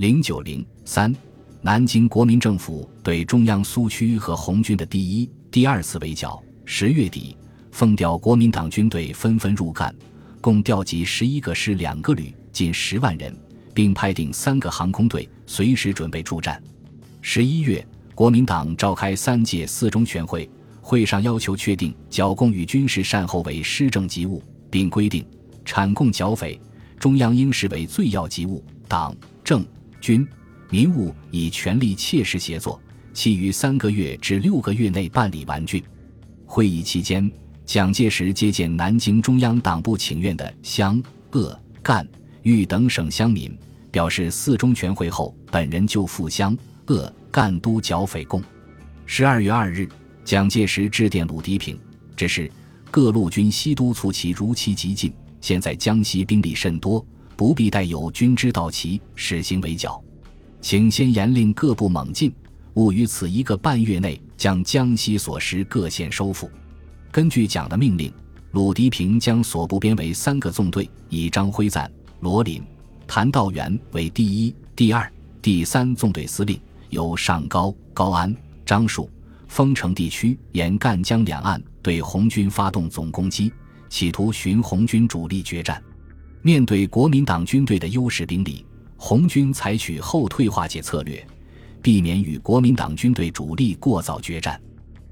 零九零三，南京国民政府对中央苏区和红军的第一、第二次围剿。十月底，奉调国民党军队纷纷入赣，共调集十一个师、两个旅，近十万人，并派定三个航空队，随时准备助战。十一月，国民党召开三届四中全会，会上要求确定剿共与军事善后为施政急务，并规定产共剿匪，中央应视为最要急务，党政。军民务以全力切实协作，其于三个月至六个月内办理完竣。会议期间，蒋介石接见南京中央党部请愿的湘鄂赣豫等省乡民，表示四中全会后，本人就赴湘鄂赣督剿匪共。十二月二日，蒋介石致电鲁涤平，指示各路军西督促其如期急进。现在江西兵力甚多。不必待有军知道其实行围剿，请先严令各部猛进，务于此一个半月内将江西所失各县收复。根据蒋的命令，鲁涤平将所部编为三个纵队，以张辉瓒、罗林、谭道源为第一、第二、第三纵队司令，由上高、高安、樟树、丰城地区沿赣江两岸对红军发动总攻击，企图寻红军主力决战。面对国民党军队的优势兵力，红军采取后退化解策略，避免与国民党军队主力过早决战。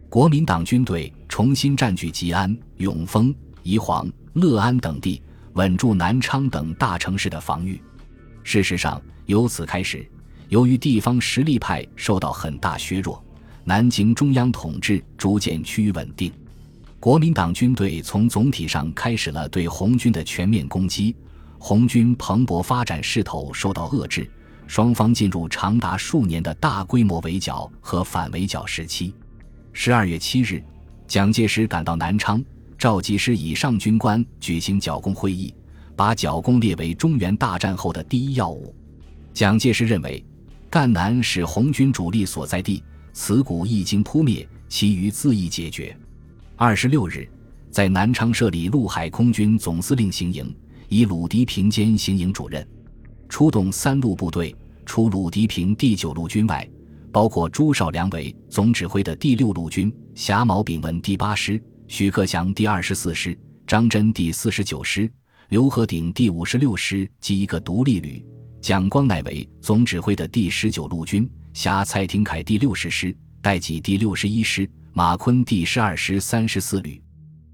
国民党军队重新占据吉安、永丰、宜黄、乐安等地，稳住南昌等大城市的防御。事实上，由此开始，由于地方实力派受到很大削弱，南京中央统治逐渐趋于稳定。国民党军队从总体上开始了对红军的全面攻击，红军蓬勃发展势头受到遏制，双方进入长达数年的大规模围剿和反围剿时期。十二月七日，蒋介石赶到南昌，召集师以上军官举行剿共会议，把剿共列为中原大战后的第一要务。蒋介石认为，赣南是红军主力所在地，此股一经扑灭，其余自易解决。二十六日，在南昌设立陆海空军总司令行营，以鲁涤平兼行营主任，出动三路部队。除鲁涤平第九路军外，包括朱绍良为总指挥的第六路军、辖毛炳文第八师、许克祥第二十四师、张真第四十九师、刘和鼎第五十六师及一个独立旅；蒋光鼐为总指挥的第十九路军，辖蔡廷锴第六十师、戴季第六十一师。马坤第十二师三十四旅，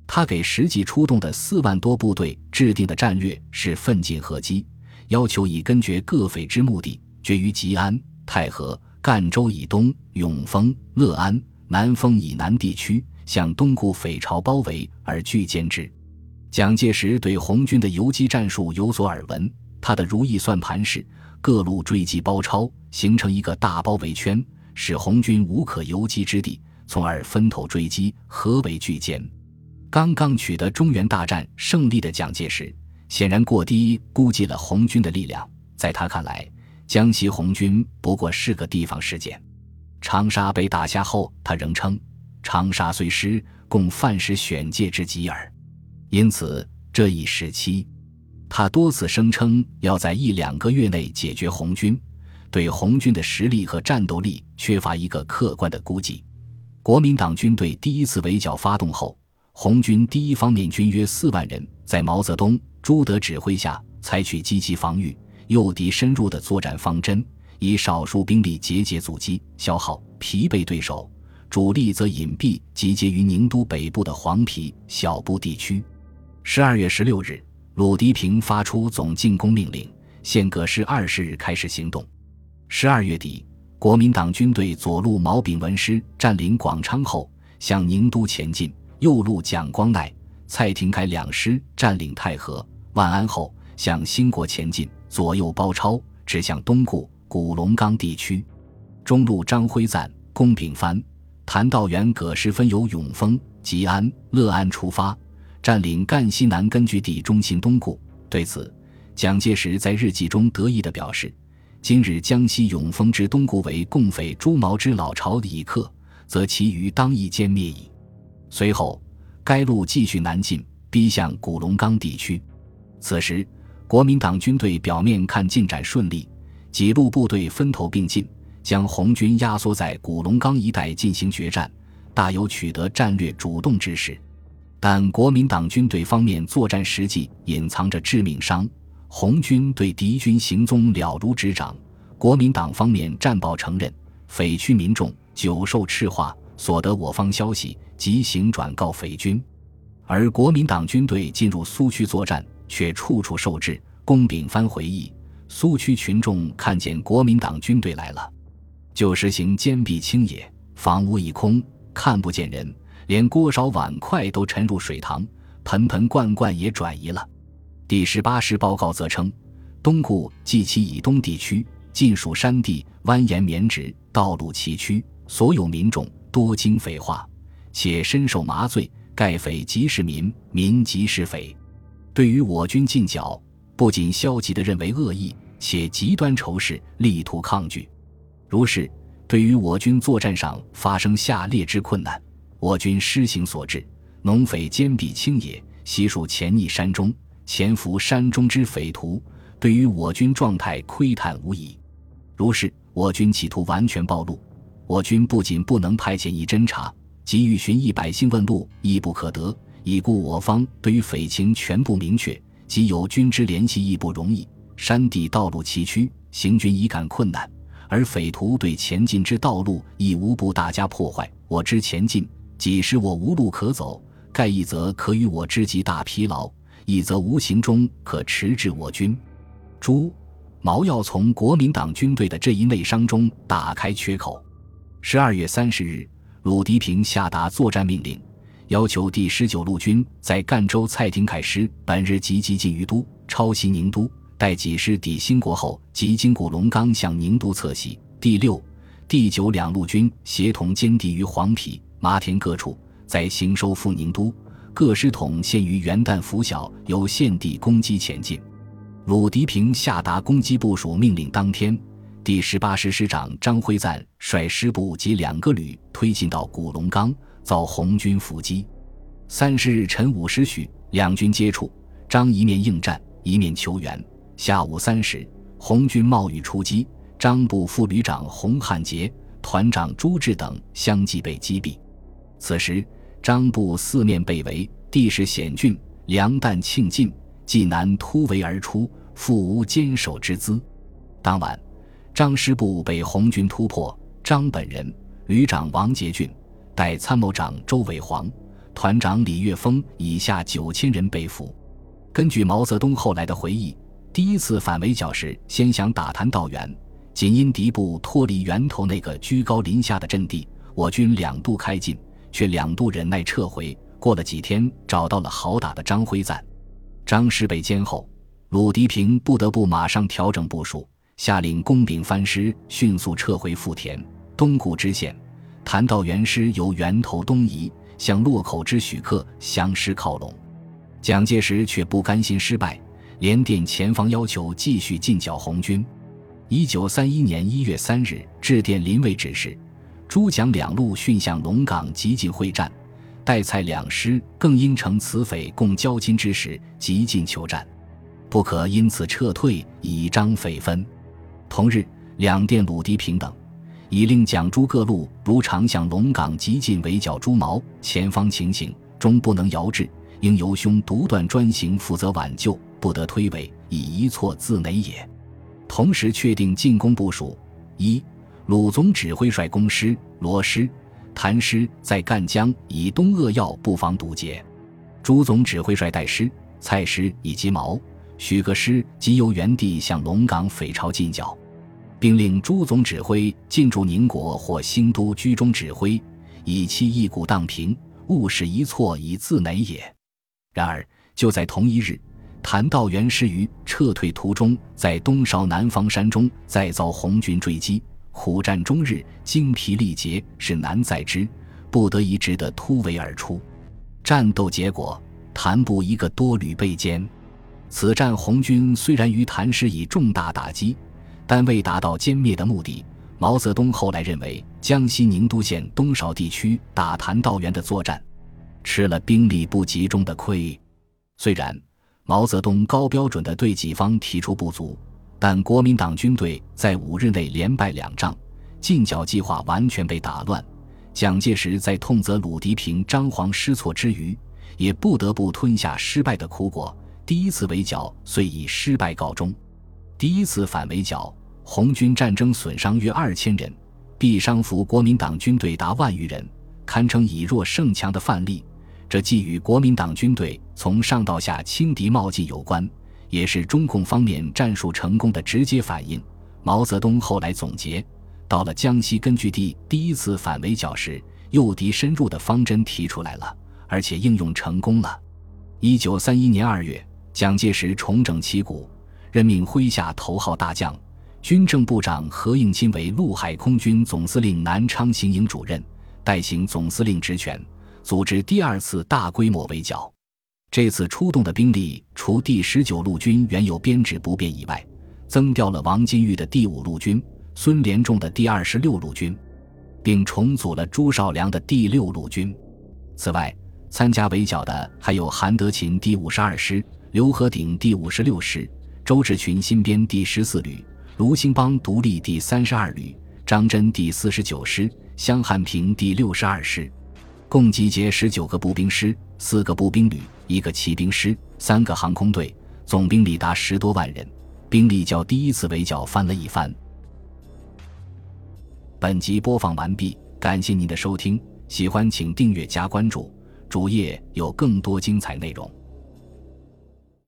他给实际出动的四万多部队制定的战略是奋进合击，要求以根绝各匪之目的，决于吉安、太和、赣州以东、永丰、乐安、南丰以南地区，向东固匪巢包围而拒歼之。蒋介石对红军的游击战术有所耳闻，他的如意算盘是各路追击包抄，形成一个大包围圈，使红军无可游击之地。从而分头追击，合围拒歼。刚刚取得中原大战胜利的蒋介石，显然过低估计了红军的力量。在他看来，江西红军不过是个地方事件。长沙被打下后，他仍称长沙虽失，共犯时选界之极耳。因此，这一时期，他多次声称要在一两个月内解决红军，对红军的实力和战斗力缺乏一个客观的估计。国民党军队第一次围剿发动后，红军第一方面军约四万人，在毛泽东、朱德指挥下，采取积极防御、诱敌深入的作战方针，以少数兵力节节阻击、消耗、疲惫对手，主力则隐蔽集结于宁都北部的黄陂、小布地区。十二月十六日，鲁涤平发出总进攻命令，限各师二十日开始行动。十二月底。国民党军队左路毛炳文师占领广昌后，向宁都前进；右路蒋光鼐、蔡廷锴两师占领太和、万安后，向兴国前进；左右包抄，指向东固、古龙冈地区；中路张辉瓒、龚炳藩、谭道源各师分由永丰、吉安、乐安出发，占领赣西南根据地中心东固。对此，蒋介石在日记中得意地表示。今日江西永丰之东固为共匪朱毛之老巢已克，则其余当亦歼灭矣。随后，该路继续南进，逼向古龙冈地区。此时，国民党军队表面看进展顺利，几路部队分头并进，将红军压缩在古龙冈一带进行决战，大有取得战略主动之势。但国民党军队方面作战实际隐藏着致命伤，红军对敌军行踪了如指掌。国民党方面战报承认，匪区民众久受赤化，所得我方消息即行转告匪军。而国民党军队进入苏区作战，却处处受制。龚炳藩回忆，苏区群众看见国民党军队来了，就实行坚壁清野，房屋一空，看不见人。连锅勺碗筷都沉入水塘，盆盆罐罐也转移了。第十八师报告则称，东固及其以东地区尽属山地，蜿蜒绵直，道路崎岖，所有民众多经匪化，且深受麻醉。盖匪即是民，民即是匪。对于我军进剿，不仅消极地认为恶意，且极端仇视，力图抗拒。如是，对于我军作战上发生下列之困难。我军施行所致，农匪坚壁清野，悉数潜匿山中，潜伏山中之匪徒，对于我军状态窥探无疑。如是，我军企图完全暴露，我军不仅不能派遣一侦察，即欲寻一百姓问路亦不可得。已故我方对于匪情全部明确，即有军之联系亦不容易。山地道路崎岖，行军已感困难，而匪徒对前进之道路亦无不大加破坏。我之前进。即使我无路可走，盖一则可与我之极大疲劳，一则无形中可迟滞我军。朱毛要从国民党军队的这一内伤中打开缺口。十二月三十日，鲁涤平下达作战命令，要求第十九路军在赣州蔡廷锴师本日即即进于都，抄袭宁都，待几师抵兴国后，即经古龙冈向宁都侧袭。第六、第九两路军协同歼敌于黄陂。麻田各处在行收复宁都，各师统限于元旦拂晓，由现地攻击前进。鲁涤平下达攻击部署命令当天，第十八师师长张辉瓒率师部及两个旅推进到古龙冈，遭红军伏击。三十日晨五时许，两军接触，张一面应战，一面求援。下午三时，红军冒雨出击，张部副旅长洪汉杰、团长朱志等相继被击毙。此时，张部四面被围，地势险峻，粮弹罄尽，济南突围而出，复无坚守之资。当晚，张师部被红军突破，张本人、旅长王杰俊、代参谋长周伟煌、团长李岳峰以下九千人被俘。根据毛泽东后来的回忆，第一次反围剿时，先想打谭道源，仅因敌部脱离源头那个居高临下的阵地，我军两度开进。却两度忍耐撤回。过了几天，找到了好打的张辉瓒。张师被歼后，鲁涤平不得不马上调整部署，下令工兵番师迅速撤回富田、东固支线。谭道源师由源头东移，向洛口之许克相师靠拢。蒋介石却不甘心失败，连电前方要求继续进剿红军。一九三一年一月三日，致电林蔚指示。诸蒋两路迅向龙岗急进会战，代蔡两师更应乘此匪共交金之时急进求战，不可因此撤退，以彰匪分。同日，两电鲁涤平等，已令蒋朱各路如常向龙岗急进围剿朱毛，前方情形终不能遥制，应由兄独断专行负责挽救，不得推诿，以一错自馁也。同时确定进攻部署：一。鲁总指挥率攻师、罗师、谭师在赣江以东扼要，布防堵截；朱总指挥率代师、蔡师以及毛、许各师即由原地向龙岗匪巢进剿，并令朱总指挥进驻宁国或新都居中指挥，以期一鼓荡平，勿使一错以自馁也。然而，就在同一日，谭道元师于撤退途中，在东韶南方山中再遭红军追击。苦战终日，精疲力竭，是难再之，不得已只得突围而出。战斗结果，谭部一个多旅被歼。此战红军虽然于谭师以重大打击，但未达到歼灭的目的。毛泽东后来认为，江西宁都县东韶地区打谭道源的作战，吃了兵力不集中的亏。虽然毛泽东高标准地对己方提出不足。但国民党军队在五日内连败两仗，进剿计划完全被打乱。蒋介石在痛责鲁涤平张皇失措之余，也不得不吞下失败的苦果。第一次围剿遂以失败告终。第一次反围剿，红军战争损伤约二千人，毙伤俘国民党军队达万余人，堪称以弱胜强的范例。这既与国民党军队从上到下轻敌冒进有关，也是中共方面战术成功的直接反应。毛泽东后来总结，到了江西根据地第一次反围剿时，诱敌深入的方针提出来了，而且应用成功了。一九三一年二月，蒋介石重整旗鼓。任命麾下头号大将、军政部长何应钦为陆海空军总司令南昌行营主任，代行总司令职权，组织第二次大规模围剿。这次出动的兵力，除第十九路军原有编制不变以外，增调了王金玉的第五路军、孙连仲的第二十六路军，并重组了朱绍良的第六路军。此外，参加围剿的还有韩德勤第五十二师、刘和鼎第五十六师。周志群新编第十四旅，卢兴邦独立第三十二旅，张真第四十九师，湘汉平第六十二师，共集结十九个步兵师、四个步兵旅、一个骑兵师、三个航空队，总兵力达十多万人，兵力较第一次围剿翻了一番。本集播放完毕，感谢您的收听，喜欢请订阅加关注，主页有更多精彩内容。